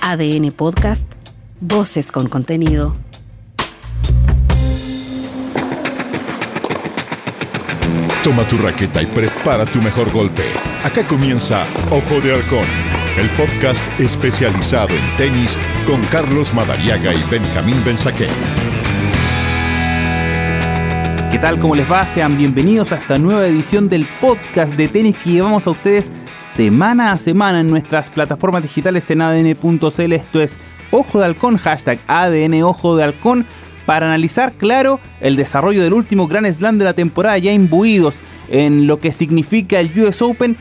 ADN Podcast, Voces con contenido. Toma tu raqueta y prepara tu mejor golpe. Acá comienza Ojo de Halcón, el podcast especializado en tenis con Carlos Madariaga y Benjamín Benzaquén. ¿Qué tal? ¿Cómo les va? Sean bienvenidos a esta nueva edición del podcast de tenis que llevamos a ustedes semana a semana en nuestras plataformas digitales en adn.cl. Esto es Ojo de Halcón, hashtag ADN Ojo de Halcón para analizar, claro, el desarrollo del último Grand Slam de la temporada, ya imbuidos en lo que significa el US Open.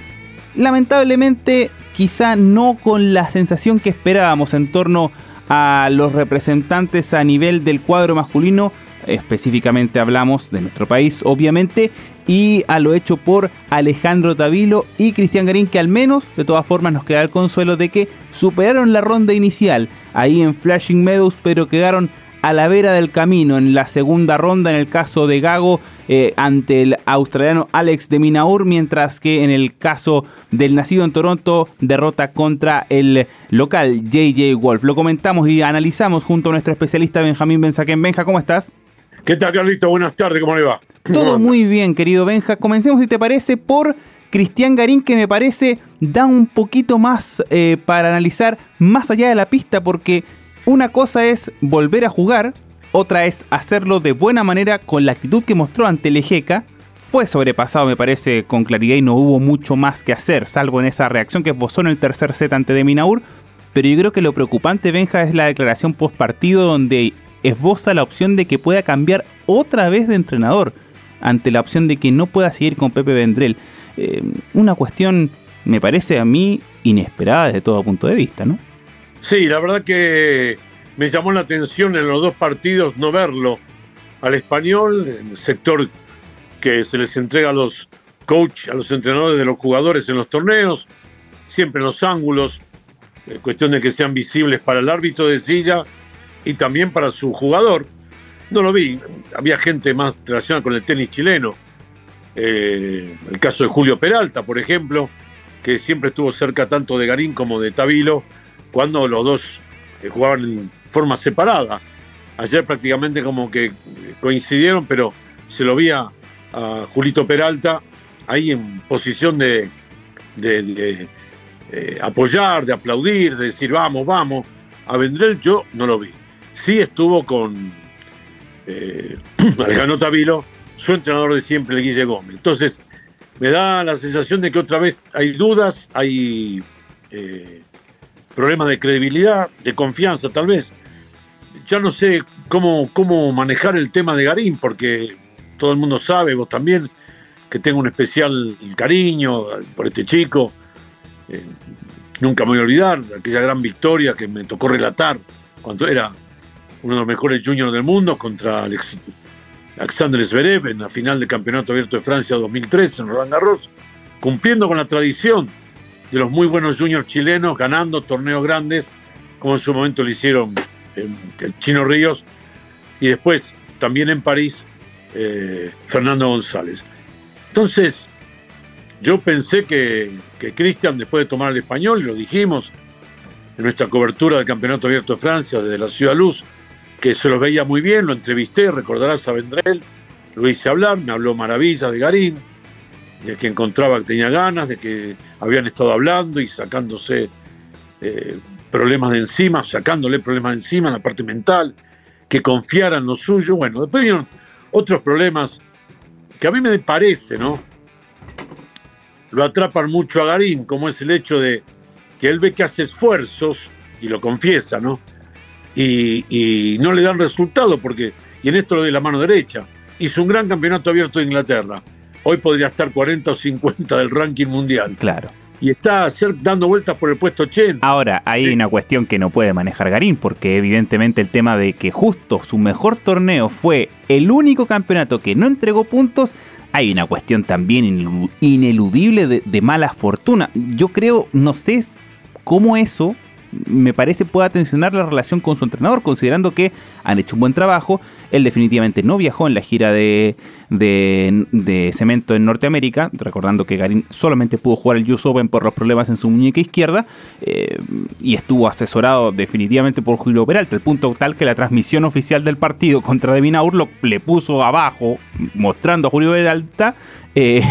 Lamentablemente, quizá no con la sensación que esperábamos en torno a los representantes a nivel del cuadro masculino, específicamente hablamos de nuestro país, obviamente, y a lo hecho por Alejandro Tavilo y Cristian Garín, que al menos, de todas formas, nos queda el consuelo de que superaron la ronda inicial ahí en Flashing Meadows, pero quedaron a la vera del camino en la segunda ronda en el caso de Gago eh, ante el australiano Alex de Minaur, mientras que en el caso del nacido en Toronto derrota contra el local JJ Wolf. Lo comentamos y analizamos junto a nuestro especialista Benjamín Benzaquén. Benja, ¿cómo estás? ¿Qué tal, Carlito? Buenas tardes, ¿cómo le va? Todo muy bien, querido Benja. Comencemos, si te parece, por Cristian Garín, que me parece da un poquito más eh, para analizar más allá de la pista, porque una cosa es volver a jugar, otra es hacerlo de buena manera con la actitud que mostró ante Lejeca. Fue sobrepasado, me parece, con claridad y no hubo mucho más que hacer, salvo en esa reacción que esbozó en el tercer set ante de Minaur. Pero yo creo que lo preocupante, Benja, es la declaración post partido donde esboza la opción de que pueda cambiar otra vez de entrenador ante la opción de que no pueda seguir con Pepe Vendrell. Eh, una cuestión, me parece a mí, inesperada desde todo punto de vista, ¿no? Sí, la verdad que me llamó la atención en los dos partidos no verlo al español, en el sector que se les entrega a los coach, a los entrenadores de los jugadores en los torneos, siempre en los ángulos, eh, cuestión de que sean visibles para el árbitro de silla y también para su jugador. No lo vi, había gente más relacionada con el tenis chileno. Eh, el caso de Julio Peralta, por ejemplo, que siempre estuvo cerca tanto de Garín como de Tabilo cuando los dos eh, jugaban en forma separada. Ayer prácticamente como que coincidieron, pero se lo vi a, Julito Peralta ahí en posición de, de, eh, apoyar, de aplaudir, de decir vamos, vamos. A Vendrell yo no lo vi. Sí estuvo con eh, Alejandro Tavilo, su entrenador de siempre, el Guille Gómez. Entonces, me da la sensación de que otra vez hay dudas, hay eh, problemas de credibilidad, de confianza tal vez. Ya no sé cómo, cómo manejar el tema de Garín, porque todo el mundo sabe, vos también, que tengo un especial cariño por este chico. Eh, nunca me voy a olvidar aquella gran victoria que me tocó relatar cuando era uno de los mejores juniors del mundo contra Alex, Alexander Zverev en la final del Campeonato Abierto de Francia 2003 en Roland Garros, cumpliendo con la tradición de los muy buenos juniors chilenos, ganando torneos grandes, como en su momento lo hicieron el Chino Ríos, y después también en París, eh, Fernando González. Entonces, yo pensé que, que Cristian, después de tomar el español, y lo dijimos en nuestra cobertura del Campeonato Abierto de Francia desde la Ciudad Luz, que se los veía muy bien, lo entrevisté, recordarás a Vendrell, lo hice hablar, me habló maravillas de Garín, de que encontraba que tenía ganas, de que habían estado hablando y sacándose eh, problemas de encima, sacándole problemas de encima en la parte mental, que confiara en lo suyo. Bueno, después vieron otros problemas que a mí me parece, ¿no? Lo atrapan mucho a Garín, como es el hecho de que él ve que hace esfuerzos, y lo confiesa, ¿no? Y, y no le dan resultado, porque, y en esto lo de la mano derecha, hizo un gran campeonato abierto de Inglaterra hoy podría estar 40 o 50 del ranking mundial. Claro. Y está dando vueltas por el puesto 80. Ahora, hay una cuestión que no puede manejar Garín, porque evidentemente el tema de que justo su mejor torneo fue el único campeonato que no entregó puntos, hay una cuestión también ineludible de, de mala fortuna. Yo creo, no sé cómo eso me parece pueda tensionar la relación con su entrenador, considerando que han hecho un buen trabajo. Él definitivamente no viajó en la gira de, de, cemento en Norteamérica, recordando que Garín solamente pudo jugar el US Open por los problemas en su muñeca izquierda, eh, y estuvo asesorado definitivamente por Julio Peralta, el punto tal que la transmisión oficial del partido contra Devin lo le puso abajo, mostrando a Julio Peralta. Eh,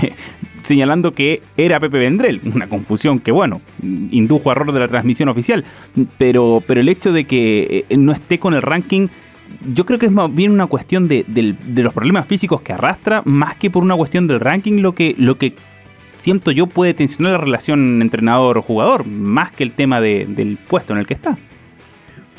señalando que era Pepe Vendrell, una confusión que bueno, indujo error de la transmisión oficial, pero, pero el hecho de que eh, no esté con el ranking yo creo que es más bien una cuestión de, los problemas físicos que arrastra, más que por una cuestión del ranking, lo que, lo que siento yo puede tensionar la relación entrenador-jugador, más que el tema del puesto en el que está.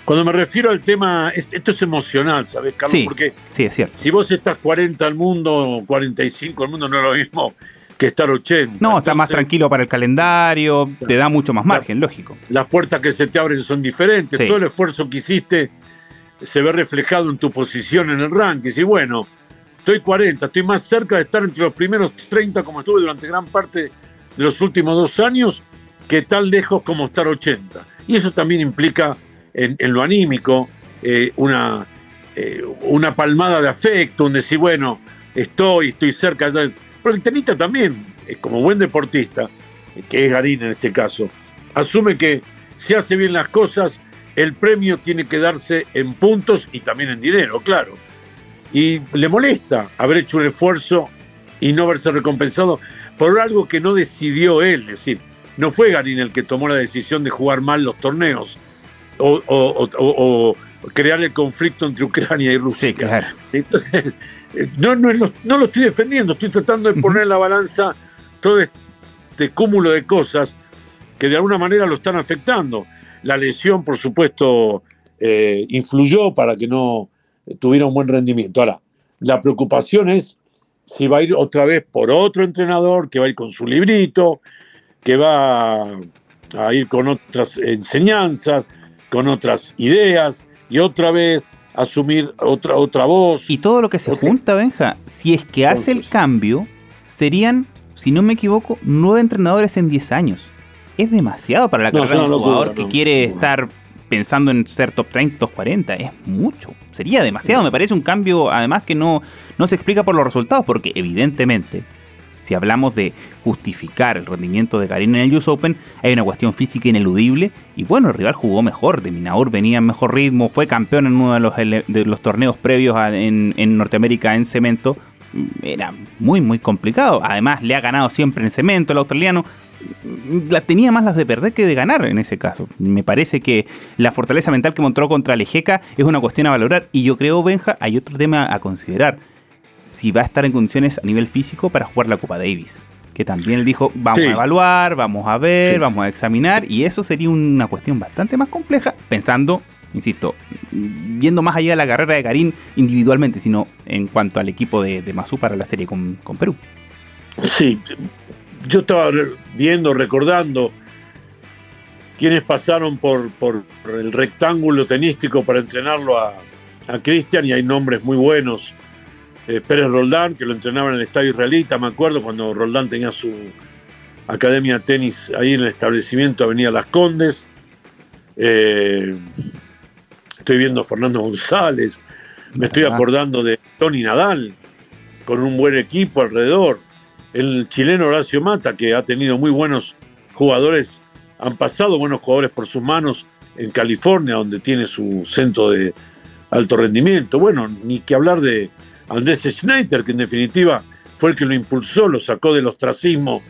Cuando me refiero al tema, esto es emocional, ¿sabes, Carlos? Sí, Porque sí, es cierto. Si vos estás 40 al mundo, 45 al mundo, no es lo mismo que estar 80. No, está más tranquilo para el calendario, te da mucho más margen, lógico. Las puertas que se te abren son diferentes, todo el esfuerzo que hiciste se ve reflejado en tu posición en el ranking. Y bueno, estoy 40, estoy más cerca de estar entre los primeros 30 como estuve durante gran parte de los últimos dos años que tan lejos como estar 80. Y eso también implica en, lo anímico eh, una, eh, una palmada de afecto, un decir, bueno, estoy, estoy cerca. Pero el tenista también, eh, como buen deportista, que es Garín en este caso, asume que si hace bien las cosas, el premio tiene que darse en puntos y también en dinero, claro. Y le molesta haber hecho un esfuerzo y no verse recompensado por algo que no decidió él. Es decir, no fue Garín el que tomó la decisión de jugar mal los torneos o, crear el conflicto entre Ucrania y Rusia. Sí, claro. Entonces, eh, no, no, no, lo estoy defendiendo, estoy tratando de poner en la balanza todo este cúmulo de cosas que de alguna manera lo están afectando. La lesión, por supuesto, eh, influyó para que no tuviera un buen rendimiento. Ahora, la preocupación es si va a ir otra vez por otro entrenador, que va a ir con su librito, que va a ir con otras enseñanzas, con otras ideas, y otra vez asumir otra, otra voz. Y todo lo que se junta, Benja, si es que hace el cambio, serían, si no me equivoco, nueve entrenadores en diez años es demasiado para la carrera de un jugador que quiere estar pensando en ser top 30, top 40. Es mucho. Sería demasiado. Me parece un cambio, además, que no, no se explica por los resultados, porque evidentemente, si hablamos de justificar el rendimiento de Karim en el US Open, hay una cuestión física ineludible. Y bueno, el rival jugó mejor. De Minaur venía en mejor ritmo, fue campeón en uno de los, de los torneos previos en, en Norteamérica en cemento era muy, muy complicado. Además, le ha ganado siempre en cemento el australiano la tenía más las de perder que de ganar en ese caso. Me parece que la fortaleza mental que mostró contra Lejeca es una cuestión a valorar y yo creo, Benja, hay otro tema a considerar. Si va a estar en condiciones a nivel físico para jugar la Copa Davis. Que también él dijo, vamos a evaluar, vamos a ver, vamos a examinar y eso sería una cuestión bastante más compleja pensando, insisto, yendo más allá de la carrera de Karim individualmente, sino en cuanto al equipo de, de para la serie con, con Perú. Sí, yo estaba viendo, recordando quienes pasaron por, por el rectángulo tenístico para entrenarlo a, a Cristian y hay nombres muy buenos. Eh, Pérez Roldán, que lo entrenaba en el estadio israelita, me acuerdo cuando Roldán tenía su academia de tenis ahí en el establecimiento Avenida Las Condes. Eh, estoy viendo a Fernando González, me estoy acordando de Tony Nadal, con un buen equipo alrededor el chileno Horacio Mata, que ha tenido muy buenos jugadores, han pasado buenos jugadores por sus manos en California, donde tiene su centro de alto rendimiento. Bueno, ni que hablar de Andrés Schneider, que en definitiva fue el que lo impulsó, lo sacó del ostracismo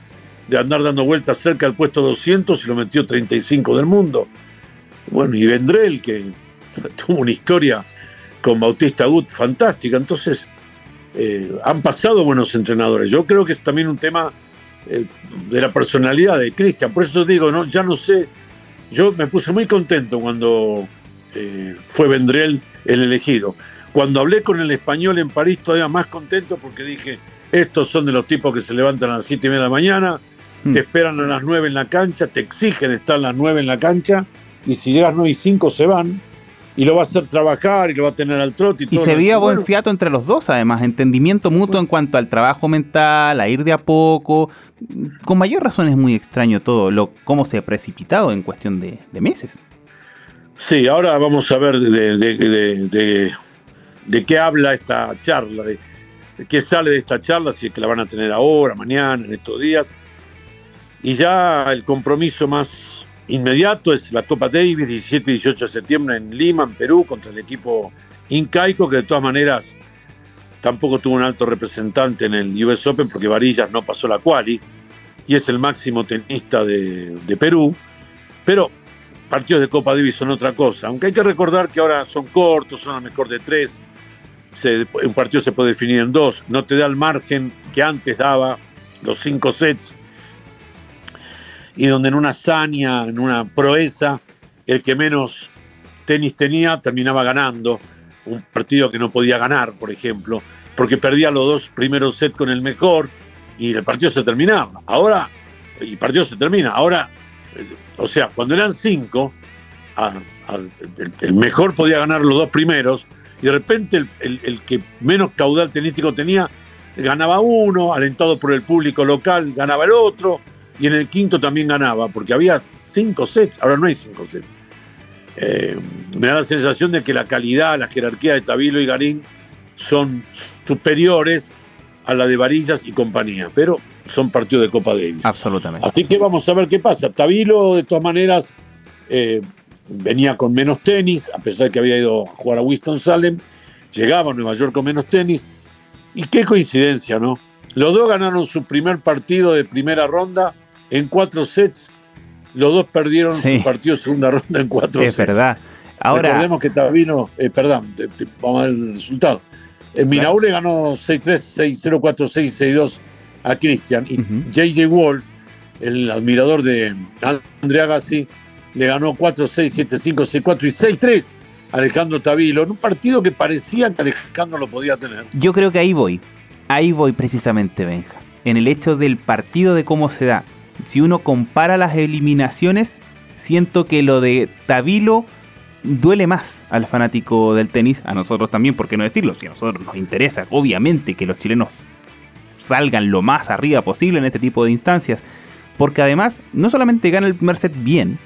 de andar dando vueltas cerca del puesto 200 y lo metió 35 del mundo. Bueno, y Vendrell, que tuvo una historia con Bautista Gut fantástica. Entonces, eh, han pasado buenos entrenadores. Yo creo que es también un tema eh, de la personalidad de Cristian. Por eso te digo, no, ya no sé. Yo me puse muy contento cuando eh, fue Vendrell el elegido. Cuando hablé con el español en París, todavía más contento porque dije: estos son de los tipos que se levantan a las 7 y media de la mañana, hmm. te esperan a las 9 en la cancha, te exigen estar a las 9 en la cancha, y si llegas 9 y 5 se van y lo va a hacer trabajar y lo va a tener al trote. Y, se veía buen fiato entre los dos, además, entendimiento mutuo en cuanto al trabajo mental, a ir de a poco. Con mayor razón es muy extraño todo, lo cómo se ha precipitado en cuestión de, meses. Sí, ahora vamos a ver de, qué habla esta charla, de, qué sale de esta charla, si es que la van a tener ahora, mañana, en estos días. Y ya el compromiso más inmediato es la Copa Davis, 17 y 18 de septiembre en Lima, en Perú, contra el equipo incaico, que de todas maneras tampoco tuvo un alto representante en el US Open porque Varillas no pasó la quali y es el máximo tenista de, de Perú. Pero partidos de Copa Davis son otra cosa. Aunque hay que recordar que ahora son cortos, son a mejor de tres. Un partido se puede definir en dos. No te da el margen que antes daba los cinco sets. Y donde en una hazaña, en una proeza, el que menos tenis tenía terminaba ganando. Un partido que no podía ganar, por ejemplo, porque perdía los dos primeros sets con el mejor y el partido se terminaba. Ahora, y el partido se termina. Ahora o sea, cuando eran cinco, el, mejor podía ganar los dos primeros, y de repente el, que menos caudal tenístico tenía, ganaba uno, alentado por el público local, ganaba el otro, y en el quinto también ganaba, porque había cinco sets, ahora no hay cinco sets. Eh, me da la sensación de que la calidad, la jerarquía de Tabilo y Garín son superiores a la de Varillas y compañía, pero son partidos de Copa Davis. Absolutamente. Así que vamos a ver qué pasa. Tabilo, de todas maneras, eh, venía con menos tenis, a pesar de que había ido a jugar a Winston-Salem, llegaba a Nueva York con menos tenis. Y qué coincidencia, ¿no? Los dos ganaron su primer partido de primera ronda en cuatro sets. Los dos perdieron su partido de segunda ronda en cuatro sets. Es verdad. Ahora, Recordemos que Tabilo, eh, perdón, vamos a ver el resultado. En Minaú le ganó 6-3, 6-0, 4-6, 6-2 a Christian. Y JJ Wolf, el admirador de Andrea Agassi, le ganó 4-6, 7-5, 6-4 y 6-3 a Alejandro Tavilo, en un partido que parecía que Alejandro lo podía tener. Yo creo que ahí voy. Ahí voy precisamente, Benja. En el hecho del partido de cómo se da. Si uno compara las eliminaciones, siento que lo de Tavilo duele más al fanático del tenis, a nosotros también, ¿por qué no decirlo? Si a nosotros nos interesa, obviamente, que los chilenos salgan lo más arriba posible en este tipo de instancias. Porque además, no solamente gana el primer set bien,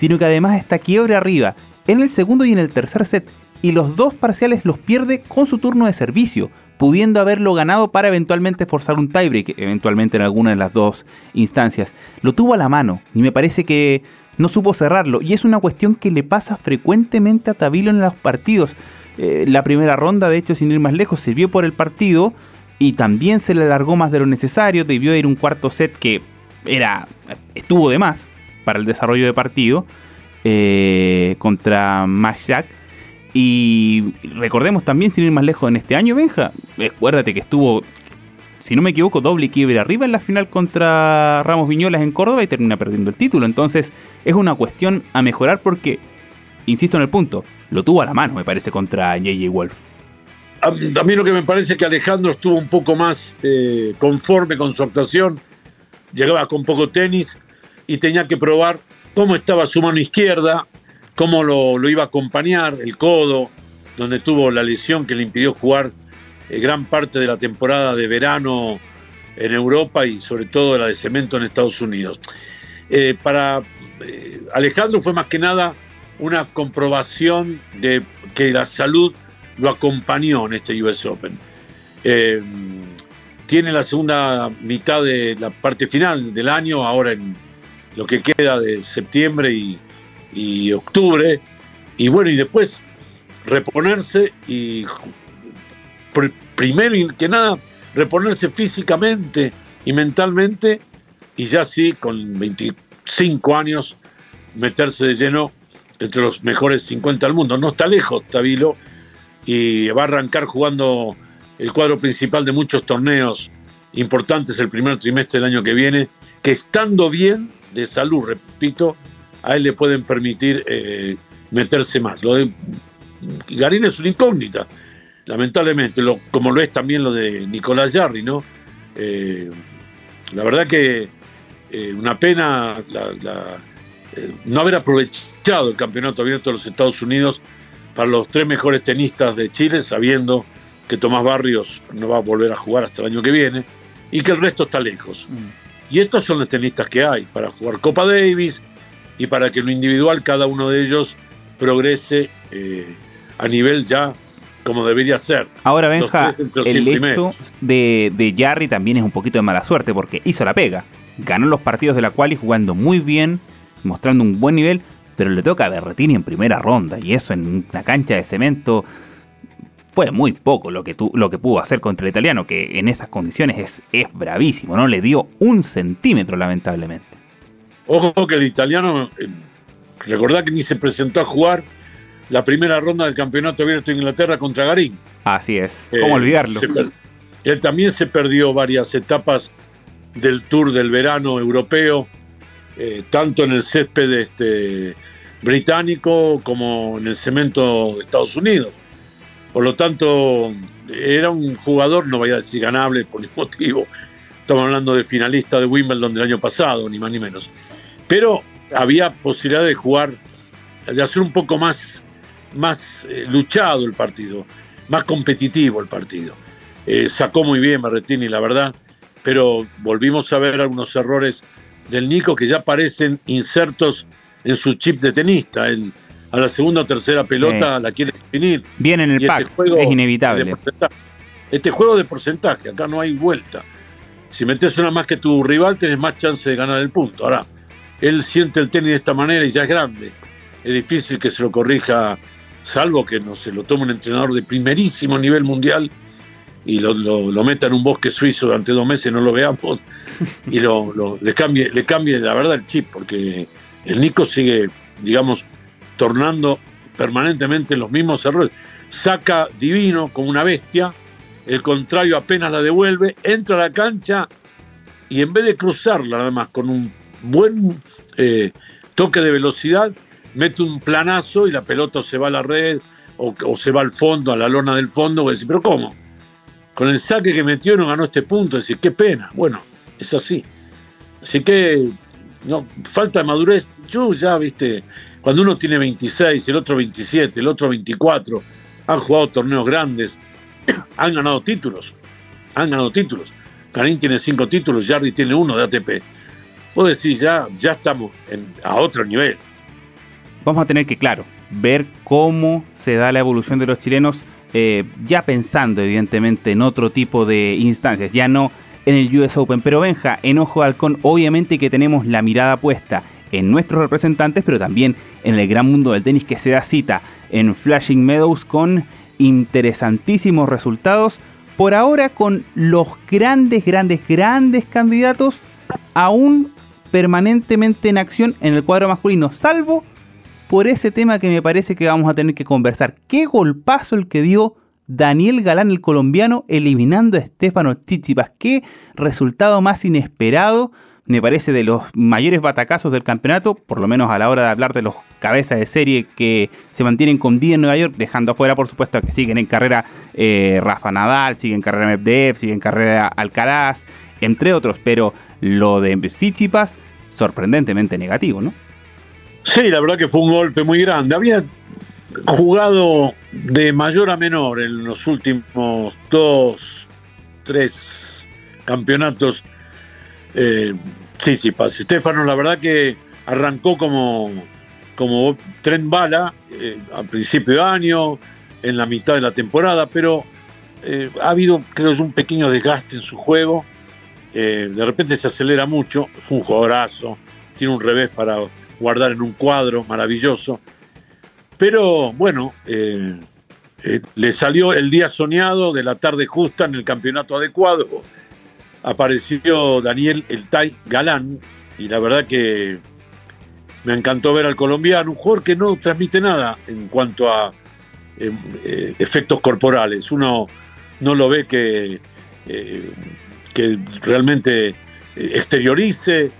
sino que además está quiebre arriba en el segundo y en el tercer set. Y los dos parciales los pierde con su turno de servicio, pudiendo haberlo ganado para eventualmente forzar un tiebreak, eventualmente en alguna de las dos instancias. Lo tuvo a la mano y me parece que no supo cerrarlo. Y es una cuestión que le pasa frecuentemente a Tabilo en los partidos. Eh, la primera ronda, de hecho, sin ir más lejos, sirvió por el partido y también se le alargó más de lo necesario, debió ir un cuarto set que era estuvo de más para el desarrollo de partido eh, contra Jack Y recordemos también, sin ir más lejos, en este año, Benja, acuérdate que estuvo, si no me equivoco, doble quiebre arriba en la final contra Ramos Viñolas en Córdoba y termina perdiendo el título. Entonces es una cuestión a mejorar porque, insisto en el punto, lo tuvo a la mano, me parece, contra JJ Wolf a, mí lo que me parece que Alejandro estuvo un poco más eh, conforme con su actuación, llegaba con poco tenis y tenía que probar cómo estaba su mano izquierda, cómo lo, iba a acompañar, el codo, donde tuvo la lesión que le impidió jugar eh, gran parte de la temporada de verano en Europa y sobre todo la de cemento en Estados Unidos. Eh, para Alejandro fue más que nada una comprobación de que la salud lo acompañó en este US Open. Eh, tiene la segunda mitad de la parte final del año, ahora en lo que queda de septiembre y, octubre. Y bueno, y después reponerse y primero y que nada, reponerse físicamente y mentalmente y ya sí, con 25 años, meterse de lleno entre los mejores 50 del mundo. No está lejos, Tabilo, y va a arrancar jugando el cuadro principal de muchos torneos importantes el primer trimestre del año que viene, que estando bien de salud, repito, a él le pueden permitir eh, meterse más. Lo de Garín es una incógnita, lamentablemente, lo, como lo es también lo de Nicolás Jarry, ¿no? Eh, la verdad que eh, una pena no haber aprovechado el campeonato abierto de los Estados Unidos para los tres mejores tenistas de Chile, sabiendo que Tomás Barrios no va a volver a jugar hasta el año que viene y que el resto está lejos. Mm. Y estos son los tenistas que hay para jugar Copa Davis y para que en lo individual cada uno de ellos progrese eh, a nivel ya como debería ser. Ahora, Benja, el hecho de, de Jarry también es un poquito de mala suerte porque hizo la pega. Ganó los partidos de la cual y jugando muy bien, mostrando un buen nivel, pero le toca a Berretini en primera ronda y eso en una cancha de cemento fue muy poco lo que, lo que pudo hacer contra el italiano, que en esas condiciones es, es bravísimo, ¿no? Le dio un centímetro, lamentablemente. Ojo que el italiano, eh, recordá que ni se presentó a jugar la primera ronda del campeonato abierto de Inglaterra contra Garín. Así es, ¿cómo eh, olvidarlo? Él también se perdió varias etapas del Tour del verano europeo, eh, tanto en el césped este, británico como en el cemento de Estados Unidos. Por lo tanto, era un jugador, no voy a decir ganable por ningún motivo, estamos hablando de finalista de Wimbledon del año pasado, ni más ni menos. Pero había posibilidad de jugar, de hacer un poco más, más eh, luchado el partido, más competitivo el partido. Eh, sacó muy bien Marretini, la verdad, pero volvimos a ver algunos errores del Nico que ya parecen insertos en su chip de tenista. A la segunda o tercera pelota la quiere definir. Bien en el este pack, juego es inevitable. este juego de porcentaje, acá no hay vuelta. Si metes una más que tu rival, tenés más chance de ganar el punto. Ahora, él siente el tenis de esta manera y ya es grande. Es difícil que se lo corrija, salvo que no se lo tome un entrenador de primerísimo nivel mundial y lo, meta en un bosque suizo durante dos meses, no lo veamos, y lo, le, cambie, le cambie la verdad el chip, porque el Nico sigue, digamos, tornando permanentemente los mismos errores. Saca divino como una bestia, el contrario apenas la devuelve, entra a la cancha y en vez de cruzarla nada más con un buen eh, toque de velocidad, mete un planazo y la pelota se va a la red o, se va al fondo, a la lona del fondo, pero ¿cómo? Con el saque que metió no ganó este punto, decir, qué pena. Bueno, es así. Así que no, falta de madurez. Yo ya, viste, cuando uno tiene 26, el otro 27, el otro 24, han jugado torneos grandes, han ganado títulos, han ganado títulos. Karim tiene cinco títulos, Jarry tiene uno de ATP. Vos decís, ya, ya estamos a otro nivel. Vamos a tener que, claro, ver cómo se da la evolución de los chilenos, eh, ya pensando evidentemente en otro tipo de instancias, ya no en el US Open. Pero Benja, en Ojo de Halcón, obviamente que tenemos la mirada puesta en nuestros representantes, pero también en el gran mundo del tenis que se da cita en Flashing Meadows con interesantísimos resultados. Por ahora con los grandes, grandes, grandes candidatos aún permanentemente en acción en el cuadro masculino, salvo por ese tema que me parece que vamos a tener que conversar. Qué golpazo el que dio Daniel Galán, el colombiano, eliminando a Estefano Tsitsipas. Qué resultado más inesperado me parece de los mayores batacazos del campeonato, por lo menos a la hora de hablar de los cabezas de serie que se mantienen con día en Nueva York, dejando afuera, por supuesto, que siguen en carrera eh, Rafa Nadal, siguen en carrera Medvedev, siguen en carrera Alcaraz, entre otros, pero lo de Tsitsipas, sorprendentemente negativo, ¿no? Sí, la verdad que fue un golpe muy grande. Había jugado de mayor a menor en los últimos dos, tres campeonatos eh, sí, sí, Stefano, la verdad que arrancó como, como tren bala eh, al principio de año, en la mitad de la temporada, pero eh, ha habido, creo un pequeño desgaste en su juego. de repente se acelera mucho, es un jugadorazo, tiene un revés para guardar en un cuadro maravilloso. Pero bueno, le salió el día soñado de la tarde justa en el campeonato adecuado apareció Daniel El Tai Galán y la verdad que me encantó ver al colombiano, un jugador que no transmite nada en cuanto a em, eh, efectos corporales. Uno no lo ve que, eh, que realmente eh, exteriorice,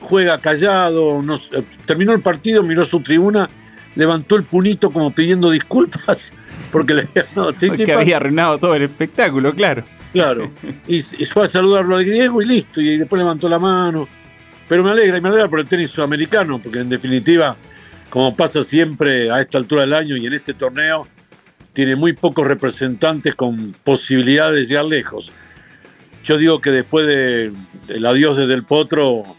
juega callado, terminó el partido, miró su tribuna, levantó el punito como pidiendo disculpas porque le que había arruinado todo el espectáculo, claro. Claro. Y, fue a saludarlo a Diego y listo. Y después levantó la mano. Pero me alegra, y me alegra por el tenis sudamericano, porque en definitiva, como pasa siempre a esta altura del año y en este torneo, tiene muy pocos representantes con posibilidades de llegar lejos. Yo digo que después del adiós de Del Potro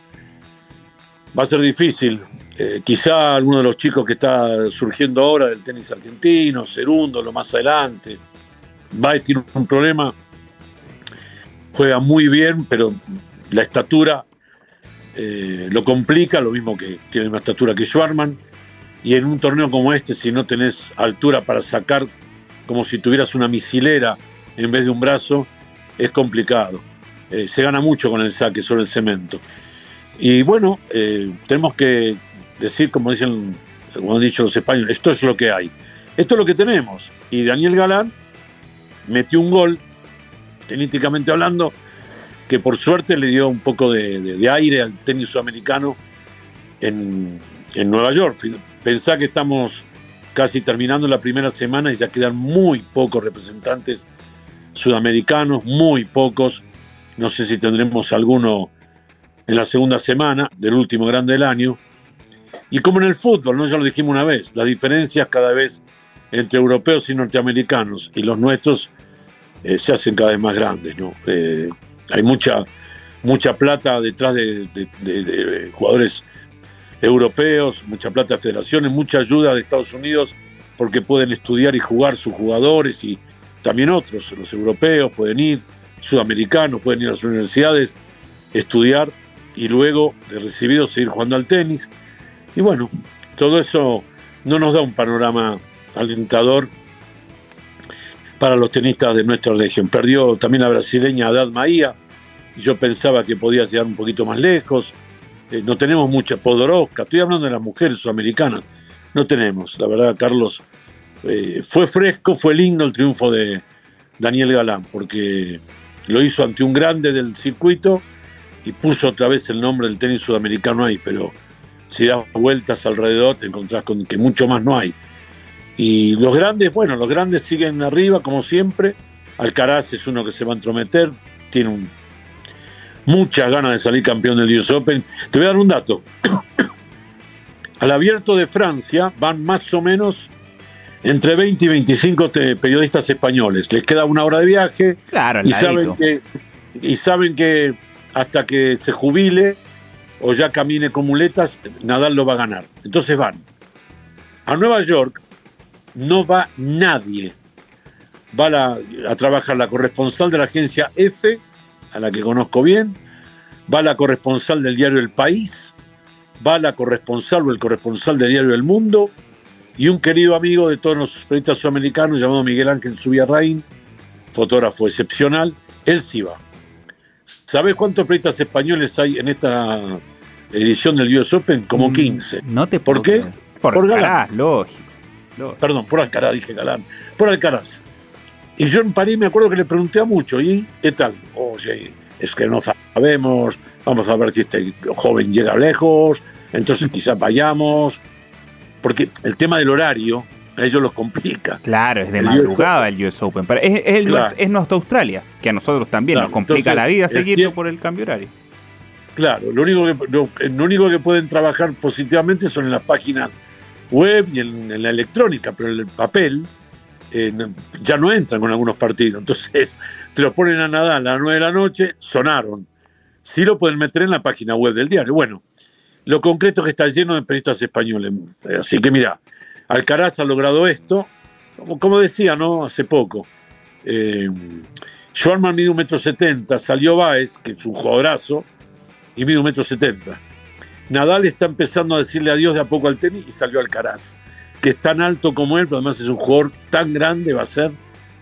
va a ser difícil eh, quizá alguno de los chicos que está surgiendo ahora del tenis argentino, Cerundo, lo más adelante. Baez tiene un problema, juega muy bien, pero la estatura eh, lo complica, lo mismo que tiene una estatura que Schwarman. Y en un torneo como este, si no tenés altura para sacar como si tuvieras una misilera en vez de un brazo, es complicado. Eh, se gana mucho con el saque sobre el cemento. Y bueno, tenemos que decir, como dicen, como han dicho los españoles, esto es lo que hay. Esto es lo que tenemos. Y Daniel Galán metió un gol, tenísticamente hablando, que por suerte le dio un poco de, aire al tenis sudamericano en, en, Nueva York. Pensá que estamos casi terminando la primera semana y ya quedan muy pocos representantes sudamericanos, muy pocos. No sé si tendremos alguno en la segunda semana del último grande del año. Y como en el fútbol, ¿no? ya lo dijimos una vez, las diferencias cada vez entre europeos y norteamericanos y los nuestros eh, se hacen cada vez más grandes. ¿no? Eh, hay mucha, mucha plata detrás de, jugadores europeos, mucha plata de federaciones, mucha ayuda de Estados Unidos porque pueden estudiar y jugar sus jugadores y también otros, los europeos pueden ir, sudamericanos pueden ir a las universidades, estudiar y luego de recibido seguir jugando al tenis. Y bueno, todo eso no nos da un panorama alentador para los tenistas de nuestra región. Perdió también la brasileña Haddad Maía, y yo pensaba que podía llegar un poquito más lejos. Eh, no tenemos mucha Podoroska, estoy hablando de las mujeres sudamericanas, no tenemos, la verdad, Carlos. Eh, fue fresco, fue lindo el triunfo de Daniel Galán, porque lo hizo ante un grande del circuito y puso otra vez el nombre del tenis sudamericano ahí, pero si das vueltas alrededor te encontrás con que mucho más no hay. Y los grandes, bueno, los grandes siguen arriba como siempre. Alcaraz es uno que se va a entrometer, tiene muchas ganas de salir campeón del US Open. Te voy a dar un dato. Al abierto de Francia van más o menos entre 20 y 25 periodistas españoles. Les queda una hora de viaje claro, y, saben que, y saben que hasta que se jubile o ya camine con muletas, Nadal lo va a ganar. Entonces van. A Nueva York no va nadie. Va a trabajar la corresponsal de la agencia F, a la que conozco bien, va la corresponsal del diario El País, va la corresponsal o el corresponsal del diario El Mundo y un querido amigo de todos los periodistas sudamericanos llamado Miguel Ángel Subiarrain, fotógrafo excepcional, él sí va. ¿Sabes cuántos periodistas españoles hay en esta edición del US Open? Como 15. Mm, no te ¿Por qué? Por, Alcaraz, lógico, Perdón, por Alcaraz, dije Galán. Por Alcaraz. Y yo en París me acuerdo que le pregunté a mucho, ¿y qué tal? Oye, es que no sabemos, vamos a ver si este joven llega lejos, entonces quizás vayamos. Porque el tema del horario a ellos los complica. Claro, es de madrugada el US Open. Pero es, es, nuestra Australia, que a nosotros también nos complica la vida seguirlo por el cambio horario. Claro, lo único, que, lo, único que pueden trabajar positivamente son en las páginas web y en, la electrónica, pero en el papel eh, ya no entran con algunos partidos. Entonces, te lo ponen a nadar a las 9 de la noche, sonaron. Sí lo pueden meter en la página web del diario. Bueno, lo concreto es que está lleno de periodistas españoles. Así que mira, Alcaraz ha logrado esto, como, decía, ¿no? Hace poco. Eh, Schwarman mide un metro setenta, salió Baez, que es un jugadorazo, y mide un metro setenta. Nadal está empezando a decirle adiós de a poco al tenis y salió Alcaraz, que es tan alto como él, pero además es un jugador tan grande, va a ser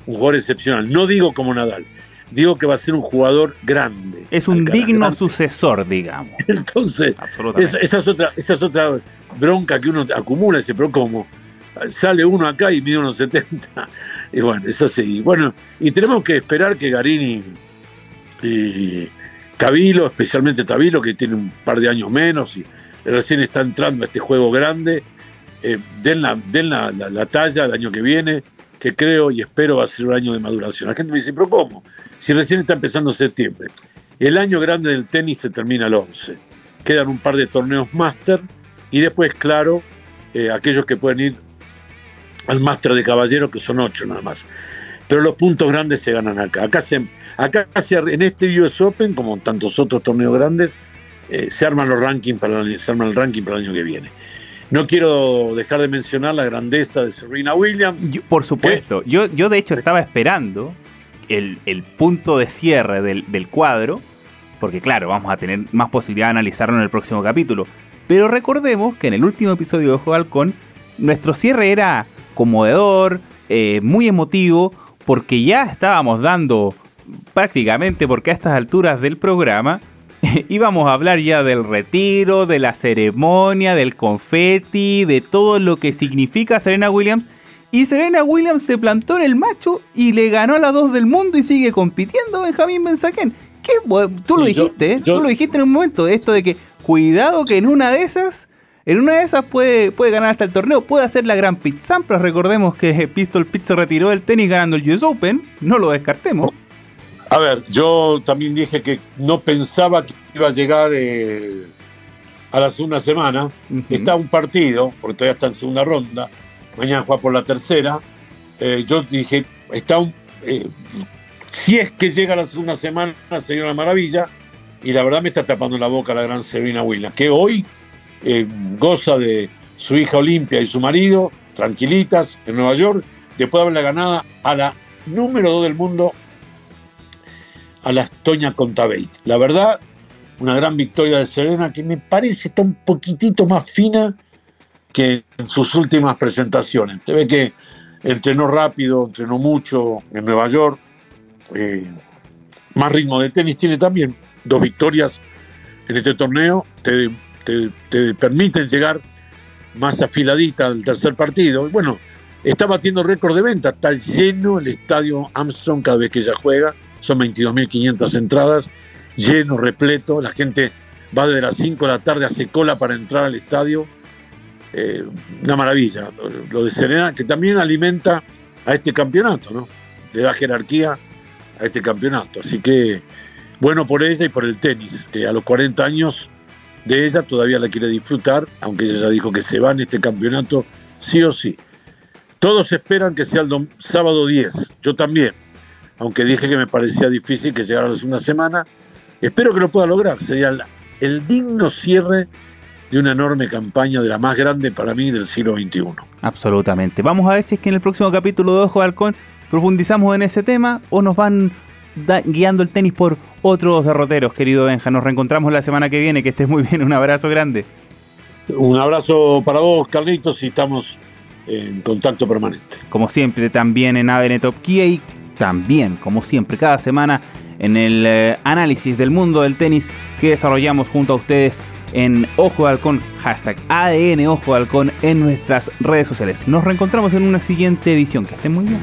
un jugador excepcional. No digo como Nadal, digo que va a ser un jugador grande. Es un digno sucesor, digamos. Entonces, esa, es otra, esa es otra bronca que uno acumula, ese pero ¿cómo? Sale uno acá y mide unos 70. Y bueno, es así. Bueno, y tenemos que esperar que Garini y Tabilo, especialmente Tabilo, que tiene un par de años menos y recién está entrando a este juego grande, eh, den, la, den la, la, talla el año que viene, que creo y espero va a ser un año de maduración. La gente me dice, pero ¿cómo? Si recién está empezando septiembre. El año grande del tenis se termina el 11. Quedan un par de torneos máster y después, claro, eh, aquellos que pueden ir al máster de caballero, que son ocho nada más. Pero los puntos grandes se ganan acá. Acá, se, acá en este US Open, como en tantos otros torneos grandes, eh, se arman los rankings para se arman el ranking para el año que viene. No quiero dejar de mencionar la grandeza de Serena Williams. por supuesto, yo, yo de hecho estaba esperando el, punto de cierre del, del, cuadro, porque claro, vamos a tener más posibilidad de analizarlo en el próximo capítulo. Pero recordemos que en el último episodio de Ojo de Halcón, nuestro cierre era conmovedor, eh, muy emotivo, porque ya estábamos dando prácticamente, porque a estas alturas del programa, íbamos a hablar ya del retiro, de la ceremonia, del confeti, de todo lo que significa Serena Williams. Y Serena Williams se plantó en el macho y le ganó a la dos del mundo y sigue compitiendo Benjamín Benzaquén. ¿Qué? Tú lo dijiste, ¿eh? Tú lo dijiste en un momento, esto de que cuidado que en una de esas en una de esas puede, puede ganar hasta el torneo, puede hacer la gran Pit Sampras. Recordemos que Pistol Pit se retiró del tenis ganando el US Open, no lo descartemos. A ver, yo también dije que no pensaba que iba a llegar eh, a la segunda semana. Está un partido, porque todavía está en segunda ronda. Mañana juega por la tercera. Eh, yo dije, está un. Eh, si es que llega a la segunda semana, sería una maravilla. Y la verdad me está tapando la boca la gran Serena Williams, que hoy goza de su hija Olimpia y su marido, tranquilitas, en Nueva York, después de haberla ganado a la número 2 del mundo, a la Toña Contabate. La verdad, una gran victoria de Serena que me parece está un poquitito más fina que en sus últimas presentaciones. Se ve que entrenó rápido, entrenó mucho en Nueva York, eh, más ritmo de tenis tiene también, dos victorias en este torneo, te, te permiten llegar más afiladita al tercer partido. Bueno, está batiendo récord de venta, está lleno el estadio Armstrong cada vez que ella juega son 22.500 entradas, lleno, repleto, la gente va desde las 5 de la tarde, hace cola para entrar al estadio. Eh, una maravilla. Lo de Serena, que también alimenta a este campeonato, ¿no? Le da jerarquía a este campeonato. Así que bueno por ella y por el tenis, que a los 40 años de ella todavía la quiere disfrutar, aunque ella ya dijo que se va en este campeonato sí o sí. Todos esperan que sea el sábado 10, yo también aunque dije que me parecía difícil que llegara una semana. Espero que lo pueda lograr. Sería el, digno cierre de una enorme campaña de la más grande para mí del siglo XXI. Absolutamente. Vamos a ver si es que en el próximo capítulo de Ojo de Halcón profundizamos en ese tema o nos van guiando el tenis por otros derroteros, querido Benja. Nos reencontramos la semana que viene. Que estés muy bien. Un abrazo grande. Un abrazo para vos, Carlitos, y estamos en contacto permanente. Como siempre, también en ADN Top Kia y también, como siempre, cada semana en el eh, análisis del mundo del tenis que desarrollamos junto a ustedes en Ojo de Halcón, hashtag ADN Ojo de Halcón en nuestras redes sociales. Nos reencontramos en una siguiente edición. Que estén muy bien.